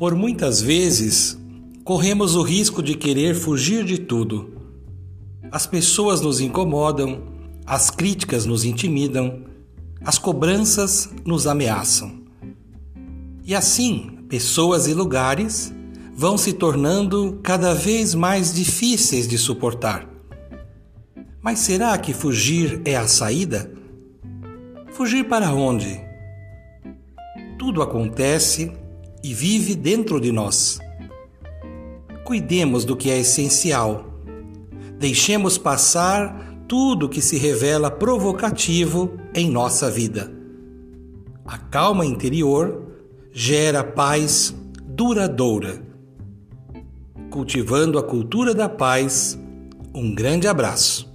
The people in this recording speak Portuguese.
Por muitas vezes, corremos o risco de querer fugir de tudo. As pessoas nos incomodam, as críticas nos intimidam, as cobranças nos ameaçam. E assim, pessoas e lugares vão se tornando cada vez mais difíceis de suportar. Mas será que fugir é a saída? Fugir para onde? Tudo acontece e vive dentro de nós. Cuidemos do que é essencial. Deixemos passar tudo que se revela provocativo em nossa vida. A calma interior gera paz duradoura. Cultivando a cultura da paz, um grande abraço.